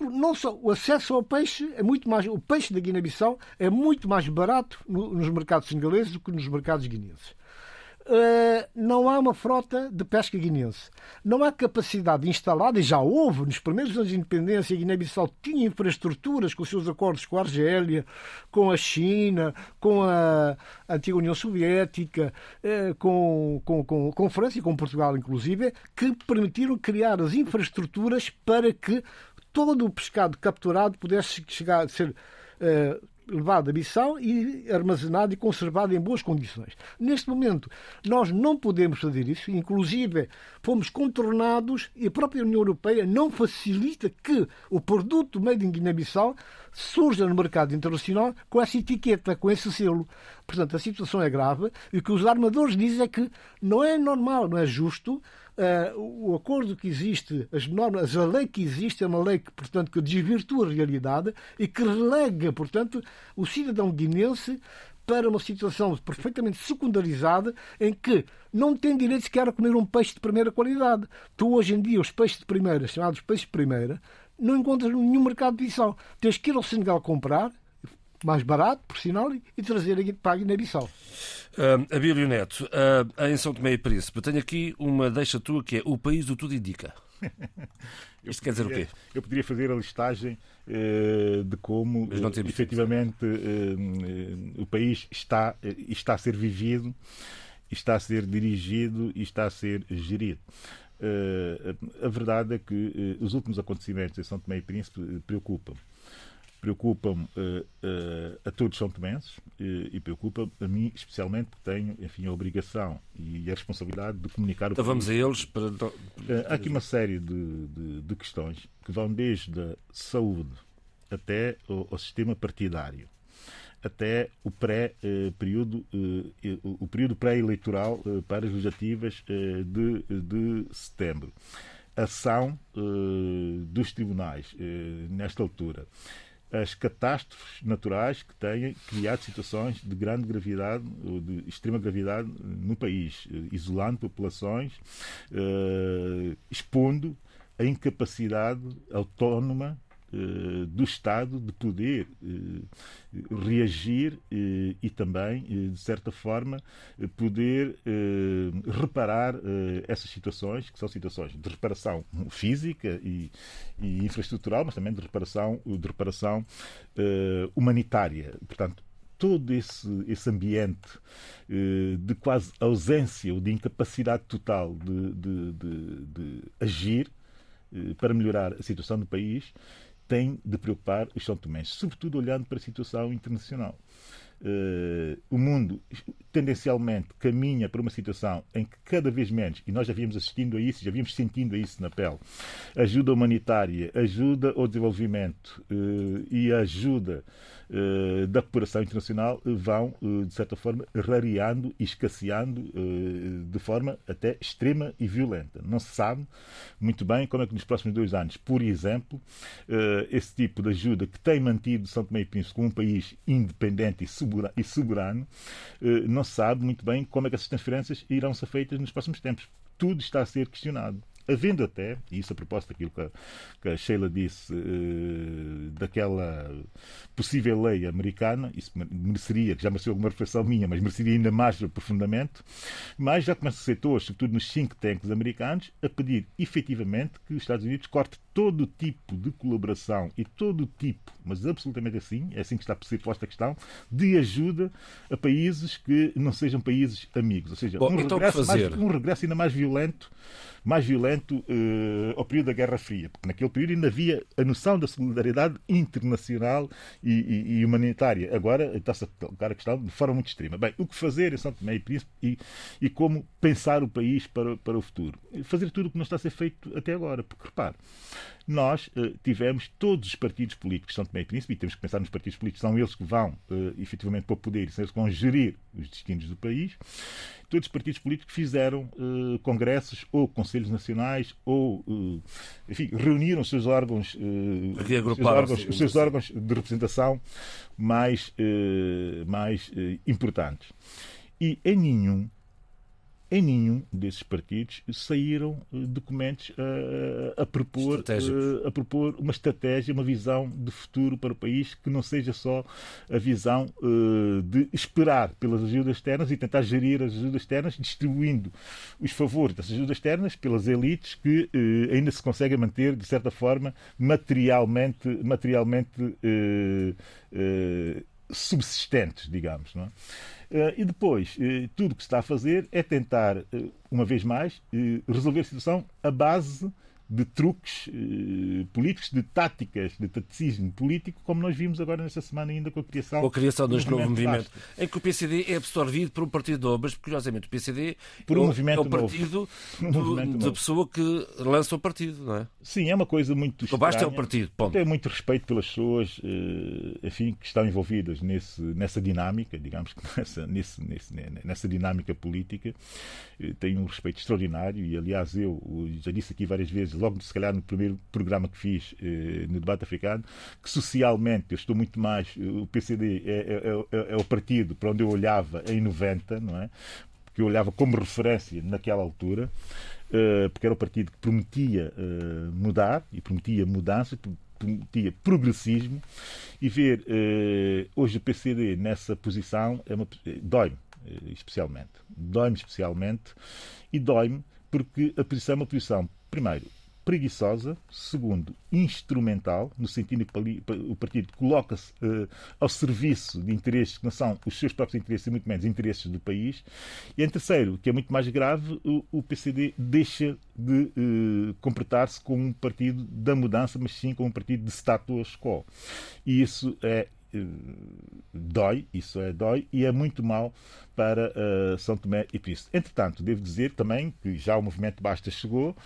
não só o acesso ao peixe é muito mais o peixe da Guiné-Bissau é muito mais barato nos mercados senegaleses do que nos mercados guineenses. Uh, não há uma frota de pesca guinense. Não há capacidade instalada, e já houve nos primeiros anos de independência, a Guiné-Bissau tinha infraestruturas com os seus acordos com a Argélia, com a China, com a antiga União Soviética, uh, com, com, com, com a França e com Portugal, inclusive, que permitiram criar as infraestruturas para que todo o pescado capturado pudesse chegar a ser uh, levado a Bissau e armazenado e conservado em boas condições. Neste momento, nós não podemos fazer isso, inclusive fomos contornados e a própria União Europeia não facilita que o produto made in Guiné-Bissau surja no mercado internacional com essa etiqueta, com esse selo. Portanto, a situação é grave e o que os armadores dizem é que não é normal, não é justo Uh, o acordo que existe, as normas, a lei que existe é uma lei que, portanto, que desvirtua a realidade e que relega, portanto, o cidadão guinense para uma situação perfeitamente secundarizada em que não tem direito sequer a comer um peixe de primeira qualidade. Tu, hoje em dia, os peixes de primeira, chamados peixes de primeira, não encontras nenhum mercado de edição. Tens que ir ao Senegal comprar, mais barato, por sinal, e trazer para a Guiné-Bissau. Uh, Abílio Neto, uh, em São Tomé e Príncipe, tenho aqui uma deixa tua que é o país do tudo indica. <laughs> Isto quer dizer o quê? Eu poderia fazer a listagem uh, de como uh, efetivamente uh, o país está, está a ser vivido, está a ser dirigido e está a ser gerido. a verdade é que os últimos acontecimentos em São Tomé e Príncipe preocupam preocupam uh, uh, a todos os são tomenses e preocupa a mim especialmente porque tenho enfim a obrigação e a responsabilidade de comunicar o então vamos a eles para há aqui uma série de, de, de, questões que vão desde a saúde até o, o sistema partidário até o pré período o período pré-eleitoral para as legislativas de, de setembro. Ação dos tribunais nesta altura as catástrofes naturais que têm criado situações de grande gravidade ou de extrema gravidade no país, isolando populações, eh, expondo a incapacidade autónoma do Estado de poder eh, reagir eh, e também, de certa forma, poder reparar essas situações, que são situações de reparação física e, e infraestrutural, mas também de reparação, de reparação humanitária. Portanto, todo esse, esse ambiente de quase ausência ou de incapacidade total de, de, de, de agir para melhorar a situação do país tem de preocupar os São Tomenses, sobretudo olhando para a situação internacional. Uh, o mundo tendencialmente caminha para uma situação em que cada vez menos, e nós já vimos assistindo a isso, já vimos sentindo isso na pele, ajuda humanitária, ajuda ao desenvolvimento uh, e ajuda da cooperação internacional vão, de certa forma, rareando e escasseando de forma até extrema e violenta. Não se sabe muito bem como é que nos próximos dois anos, por exemplo, esse tipo de ajuda que tem mantido São Tomé e Príncipe como um país independente e soberano, não se sabe muito bem como é que essas transferências irão ser feitas nos próximos tempos. Tudo está a ser questionado havendo até, e isso a propósito daquilo que a, que a Sheila disse, uh, daquela possível lei americana, isso mereceria, que já mereceu alguma reflexão minha, mas mereceria ainda mais aprofundamento, mas já começa setores, sobretudo nos think tanks americanos, a pedir efetivamente que os Estados Unidos corte todo tipo de colaboração e todo tipo, mas absolutamente assim, é assim que está por ser posta a questão, de ajuda a países que não sejam países amigos. Ou seja, Bom, um, então regresso mais, um regresso ainda mais violento mais violento uh, ao período da Guerra Fria, porque naquele período ainda havia a noção da solidariedade internacional e, e, e humanitária. Agora está-se a colocar a questão de forma muito extrema. Bem, o que fazer em São Tomé e Príncipe e, e como pensar o país para, para o futuro? Fazer tudo o que não está a ser feito até agora, porque repare, nós uh, tivemos todos os partidos políticos de São Tomé e Príncipe, e temos que pensar nos partidos políticos, são eles que vão uh, efetivamente para o poder e são eles que vão gerir os destinos do país. Todos os partidos políticos fizeram uh, congressos ou conselhos nacionais ou, uh, enfim, reuniram os seus órgãos, os seus órgãos, os seus órgãos de representação mais, mais importantes. E em nenhum em nenhum desses partidos saíram eh, documentos a, a, propor, eh, a propor uma estratégia, uma visão de futuro para o país que não seja só a visão eh, de esperar pelas ajudas externas e tentar gerir as ajudas externas, distribuindo os favores dessas ajudas externas pelas elites que ainda se conseguem manter, de certa forma, materialmente, materialmente subsistentes, digamos. Não é? Eh, e depois, eh, tudo o que se está a fazer é tentar, eh, uma vez mais, resolver a situação a base de truques eh, políticos, de táticas, de taticismo político, como nós vimos agora nesta semana ainda com a criação, com a criação deste novo movimento, em que o PCD é absorvido por um partido novo, mas curiosamente o PCD por um é, movimento é o partido <laughs> novo. Um da pessoa que lança o partido, não é? Sim, é uma coisa muito estranha. Basta é o partido, ponto. Tenho muito respeito pelas pessoas eh, enfim, que estão envolvidas nesse, nessa dinâmica, digamos que <laughs> nessa, nesse, nesse, nessa dinâmica política. Eh, tenho um respeito extraordinário e, aliás, eu já disse aqui várias vezes logo se calhar no primeiro programa que fiz eh, no debate africano, que socialmente eu estou muito mais. Eh, o PCD é, é, é, é o partido para onde eu olhava em 90, não é? Porque eu olhava como referência naquela altura, eh, porque era o partido que prometia mudar e prometia mudança, prometia progressismo, e ver hoje o PCD nessa posição é uma, dói-me especialmente. Dói-me especialmente e dói-me porque a posição é uma posição, primeiro, preguiçosa, segundo, instrumental, no sentido que o partido coloca-se uh, ao serviço de interesses que não são os seus próprios interesses e muito menos interesses do país, e em terceiro, que é muito mais grave, o, o PCD deixa de uh, comportar-se como um partido da mudança, mas sim como um partido de status quo. E isso é dói, isso é dói, e é muito mal para uh, São Tomé e Príncipe. Entretanto, devo dizer também que já o movimento Basta chegou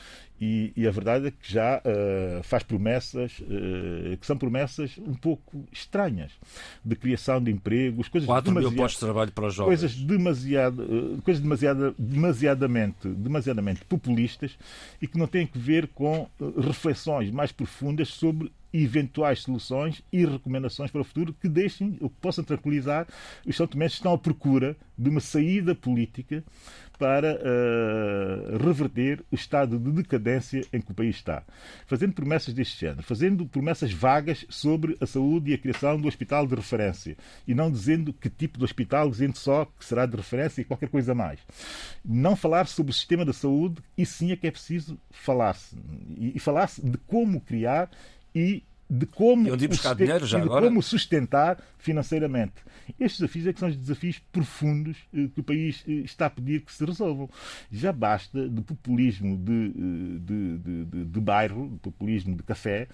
e, e a verdade é que já uh, faz promessas uh, que são promessas um pouco estranhas de criação de empregos, coisas 4 mil postos de trabalho para os jovens. Coisas, demasiado, coisas demasiado, demasiadamente, demasiadamente populistas e que não têm que ver com reflexões mais profundas sobre eventuais soluções e recomendações para o futuro que deixem ou que possam tranquilizar os são que estão à procura de uma saída política para uh, reverter o estado de decadência em que o país está. Fazendo promessas deste género, fazendo promessas vagas sobre a saúde e a criação do hospital de referência, e não dizendo que tipo de hospital, dizendo só que será de referência e qualquer coisa mais. Não falar sobre o sistema da saúde, e sim é que é preciso falar-se. E, e falar-se de como criar e de como, dinheiro já de agora? como sustentar financeiramente. Estes desafios é que são os desafios profundos eh, que o país eh, está a pedir que se resolvam. Já basta de populismo de, eh, de, de, de, de bairro, de populismo de café,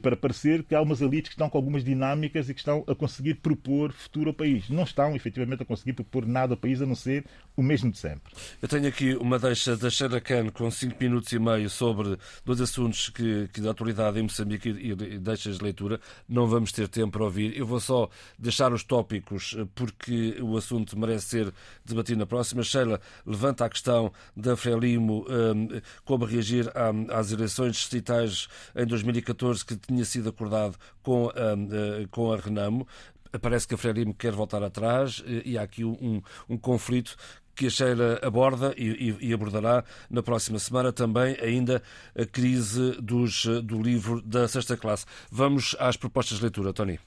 para parecer que há umas elites que estão com algumas dinâmicas e que estão a conseguir propor futuro ao país. Não estão, efetivamente, a conseguir propor nada ao país a não ser o mesmo de sempre. Eu tenho aqui uma deixa da Sheila Khan com 5 minutos e meio sobre dois assuntos que, que da atualidade em Moçambique deixas de leitura. Não vamos ter tempo para ouvir. Eu vou só deixar os tópicos eh, porque o assunto merece ser debatido na próxima. Sheila levanta a questão da Frelimo, um, como reagir às eleições distritais em 2014 que tinha sido acordado com, um, eh, com a Renamo parece que a Frelimo quer voltar atrás eh, e há aqui um, um conflito que a Sheila aborda e, e, abordará na próxima semana também ainda a crise dos, do livro da sexta classe. Vamos às propostas de leitura, Tony.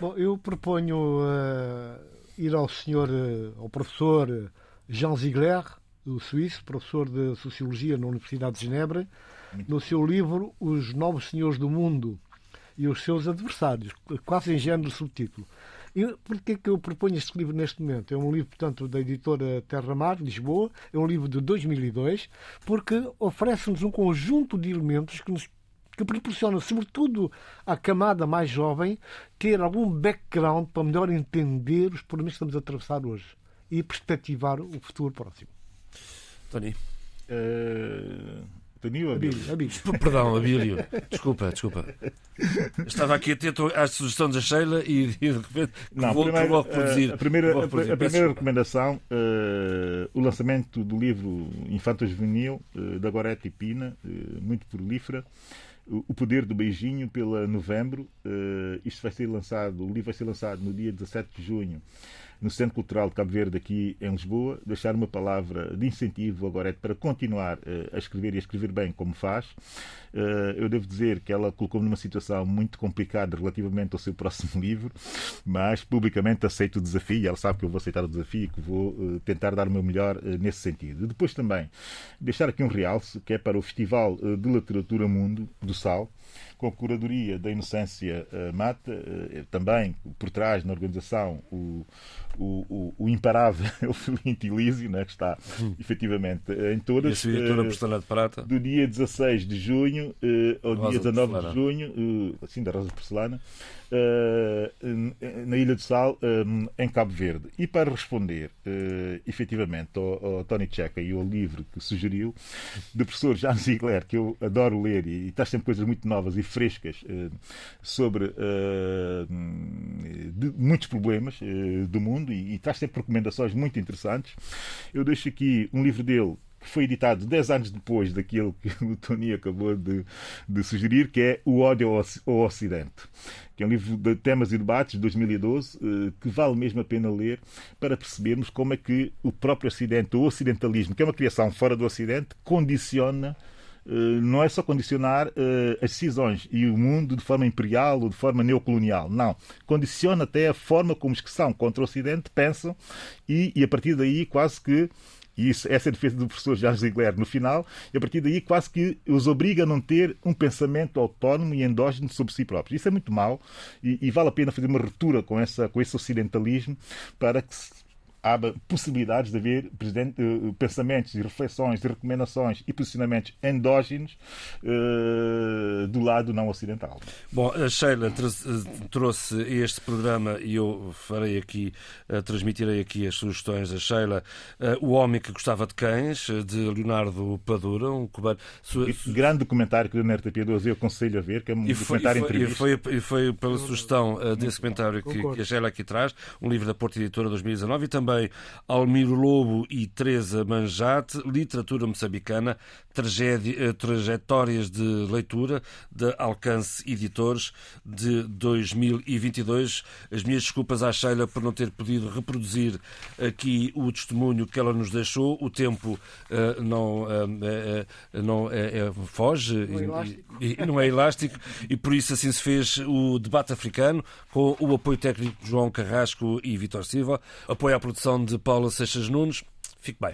Bom, eu proponho uh, ir ao senhor, uh, ao professor Jean Ziegler, do suíço, professor de Sociologia na Universidade de Genebra, no seu livro Os Novos Senhores do Mundo e os seus adversários, quase em género subtítulo. E porquê é que eu proponho este livro neste momento? É um livro, portanto, da editora Terra Mar, Lisboa, é um livro de 2002, porque oferece-nos um conjunto de elementos que nos que proporciona, sobretudo à camada mais jovem, ter algum background para melhor entender os problemas que estamos a atravessar hoje e perspectivar o futuro próximo. Tony. Uh, Ou Abílio? Abílio. Perdão, Abílio. Desculpa, desculpa. Estava aqui atento às sugestões da Sheila e de repente Não, vou, primeiro, vou reproduzir. A primeira, vou a, reproduzir. a primeira recomendação, uh, o lançamento do livro Infanto Juvenil, uh, da Gorete e Pina, uh, muito prolífera. O o Poder do Beijinho, pela novembro. Uh, isto vai ser lançado, o livro vai ser lançado no dia 17 de junho no Centro Cultural de Cabo Verde, aqui em Lisboa. Deixar uma palavra de incentivo a Gorete para continuar uh, a escrever e a escrever bem como faz. Uh, eu devo dizer que ela colocou-me numa situação muito complicada relativamente ao seu próximo <laughs> livro, mas publicamente aceito o desafio. Ela sabe que eu vou aceitar o desafio e que vou uh, tentar dar o meu melhor nesse sentido. Depois também deixar aqui um realce que é para o Festival de Literatura Mundo do Sal, com a curadoria da Inocência uh, Mata, uh, também por trás na organização o, o, o, o imparável <laughs> Felipe Ilísio, né, que está efetivamente uh, em E a todas. editora uh, Porcelana de Prata. do dia 16 de junho eh, ao Rosa dia de 19 de Porcelana. junho, eh, assim, da Rosa de Porcelana, eh, na Ilha do Sal, eh, em Cabo Verde. E para responder eh, efetivamente ao, Tony Checa e ao livro que sugeriu, do professor Jean Ziegler, que eu adoro ler e, e traz sempre coisas muito novas e frescas eh, sobre eh, muitos problemas eh, do mundo e, e traz sempre recomendações muito interessantes. Eu deixo aqui um livro dele que foi editado 10 anos depois daquilo que <laughs> o Tony acabou de, de sugerir, que é O Ódio ao Oci- ao Ocidente, que é um livro de temas e debates de 2012, eh, que vale mesmo a pena ler para percebermos como é que o próprio Ocidente, o ocidentalismo, que é uma criação fora do Ocidente, condiciona eh, não é só condicionar eh, as decisões e o mundo de forma imperial ou de forma neocolonial. Não. Condiciona até a forma como os que são contra o Ocidente pensam e, e a partir daí quase que. E isso, essa é a defesa do professor Jorge Ziegler no final, e a partir daí quase que os obriga a não ter um pensamento autónomo e endógeno sobre si próprios. Isso é muito mau e, e vale a pena fazer uma ruptura com, essa, com esse ocidentalismo para que abra possibilidades de haver eh, pensamentos e reflexões e recomendações e posicionamentos endógenos eh, do lado não ocidental. Bom, a Sheila tra- trouxe este programa e eu farei aqui, eh, transmitirei aqui as sugestões da Sheila. Eh, O Homem que Gostava de Cães, eh, de Leonardo Padura, um cubano. Su- grande documentário que o Leonardo Tapia eu aconselho a ver, que é um E foi, e, documentário foi, e, foi, e foi pela sugestão eh, desse comentário que, que a Sheila aqui traz, um livro da Porta Editora 2019, e também Almiro Lobo e Teresa Manjate, Literatura Moçambicana, tragédia, eh, Trajetórias de Leitura, de Alcance Editores, de 2022. As minhas desculpas à Sheila por não ter podido reproduzir aqui o testemunho que ela nos deixou. O tempo eh, não, eh, eh, não é, foge e, e não é elástico e por isso assim se fez o debate africano com o apoio técnico de João Carrasco e Vitor Silva, apoio à produção de Paula Seixas Nunes. Fique bem.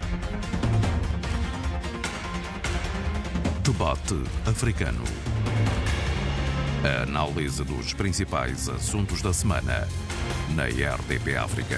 Debate africano. A análise dos principais assuntos da semana na RDP África.